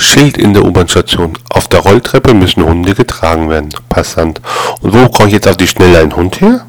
Schild in der U-Bahn-Station. Auf der Rolltreppe müssen Hunde getragen werden. Passant. Und wo brauche ich jetzt auf die Schnelle einen Hund her?